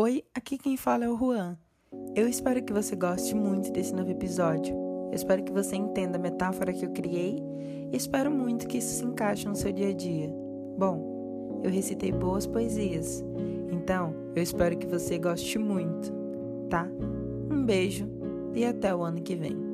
Oi, aqui quem fala é o Juan. Eu espero que você goste muito desse novo episódio. Eu espero que você entenda a metáfora que eu criei e espero muito que isso se encaixe no seu dia a dia. Bom, eu recitei boas poesias, então eu espero que você goste muito, tá? Um beijo e até o ano que vem.